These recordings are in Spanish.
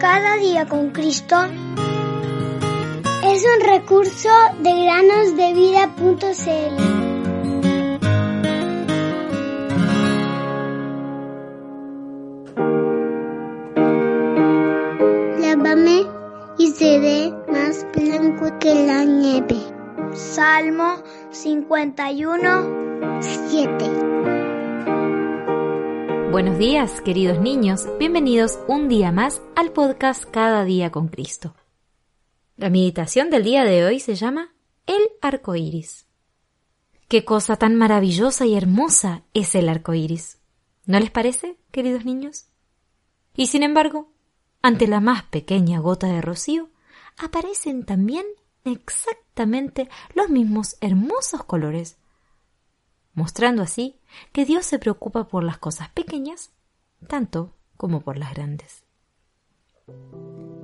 Cada día con Cristo es un recurso de granosdevida.cl. Lávame y seré más blanco que la nieve. Salmo 51, 7. Buenos días, queridos niños. Bienvenidos un día más al podcast Cada día con Cristo. La meditación del día de hoy se llama El arco iris. Qué cosa tan maravillosa y hermosa es el arco iris. ¿No les parece, queridos niños? Y sin embargo, ante la más pequeña gota de rocío, aparecen también exactamente los mismos hermosos colores, mostrando así que Dios se preocupa por las cosas pequeñas tanto como por las grandes.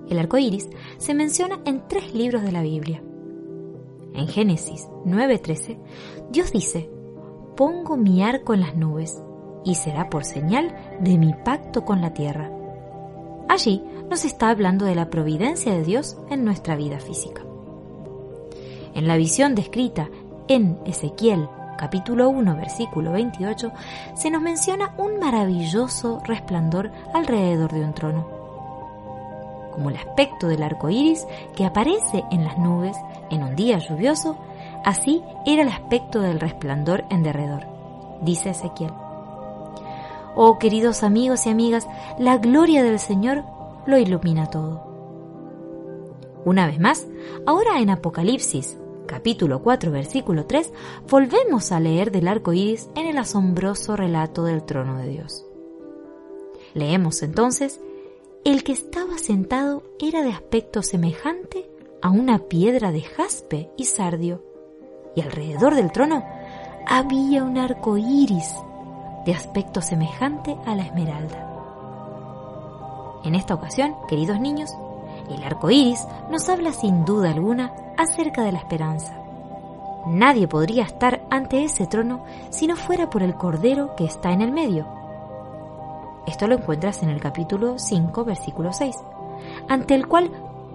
El arco iris se menciona en tres libros de la Biblia. En Génesis 9:13, Dios dice: Pongo mi arco en las nubes y será por señal de mi pacto con la tierra. Allí nos está hablando de la providencia de Dios en nuestra vida física. En la visión descrita en Ezequiel capítulo 1 versículo 28 se nos menciona un maravilloso resplandor alrededor de un trono. Como el aspecto del arco iris que aparece en las nubes en un día lluvioso, así era el aspecto del resplandor en derredor, dice Ezequiel. Oh queridos amigos y amigas, la gloria del Señor lo ilumina todo. Una vez más, ahora en Apocalipsis, capítulo 4, versículo 3, volvemos a leer del arco iris en el asombroso relato del trono de Dios. Leemos entonces: El que estaba sentado era de aspecto semejante a una piedra de jaspe y sardio, y alrededor del trono había un arco iris de aspecto semejante a la esmeralda. En esta ocasión, queridos niños, el arco iris nos habla sin duda alguna acerca de la esperanza. Nadie podría estar ante ese trono si no fuera por el cordero que está en el medio. Esto lo encuentras en el capítulo 5, versículo 6, ante el cual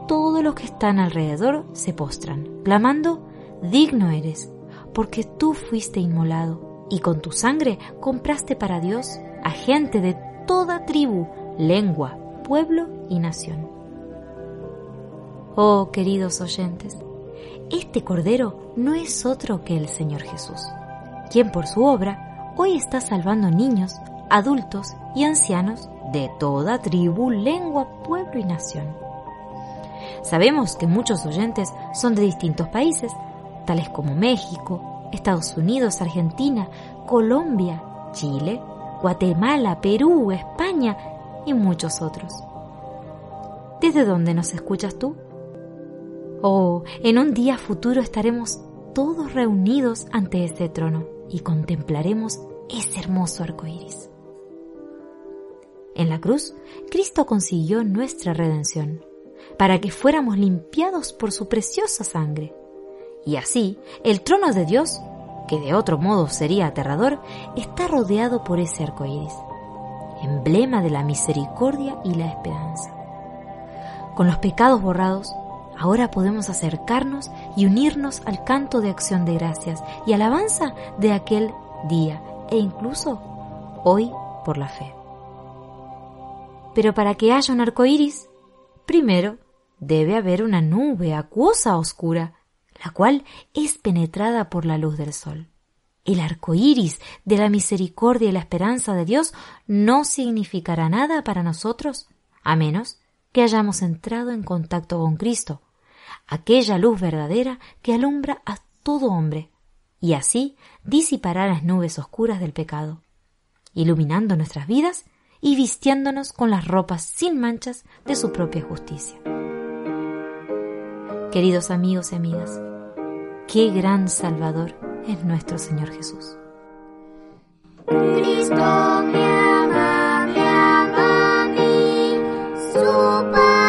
todos los que están alrededor se postran, clamando, Digno eres, porque tú fuiste inmolado y con tu sangre compraste para Dios a gente de toda tribu, lengua, pueblo y nación. Oh, queridos oyentes, este Cordero no es otro que el Señor Jesús, quien por su obra hoy está salvando niños, adultos y ancianos de toda tribu, lengua, pueblo y nación. Sabemos que muchos oyentes son de distintos países, tales como México, Estados Unidos, Argentina, Colombia, Chile, Guatemala, Perú, España y muchos otros. ¿Desde dónde nos escuchas tú? Oh, en un día futuro estaremos todos reunidos ante ese trono y contemplaremos ese hermoso arco iris. En la cruz, Cristo consiguió nuestra redención, para que fuéramos limpiados por su preciosa sangre y así, el trono de Dios, que de otro modo sería aterrador, está rodeado por ese arco iris, emblema de la misericordia y la esperanza. Con los pecados borrados, ahora podemos acercarnos y unirnos al canto de acción de gracias y alabanza de aquel día e incluso hoy por la fe. Pero para que haya un arco iris, primero debe haber una nube acuosa oscura la cual es penetrada por la luz del sol. El arco iris de la misericordia y la esperanza de Dios no significará nada para nosotros a menos que hayamos entrado en contacto con Cristo, aquella luz verdadera que alumbra a todo hombre, y así disipará las nubes oscuras del pecado. iluminando nuestras vidas y vistiéndonos con las ropas sin manchas de su propia justicia. Queridos amigos y amigas, qué gran Salvador es nuestro Señor Jesús. Cristo 好吧。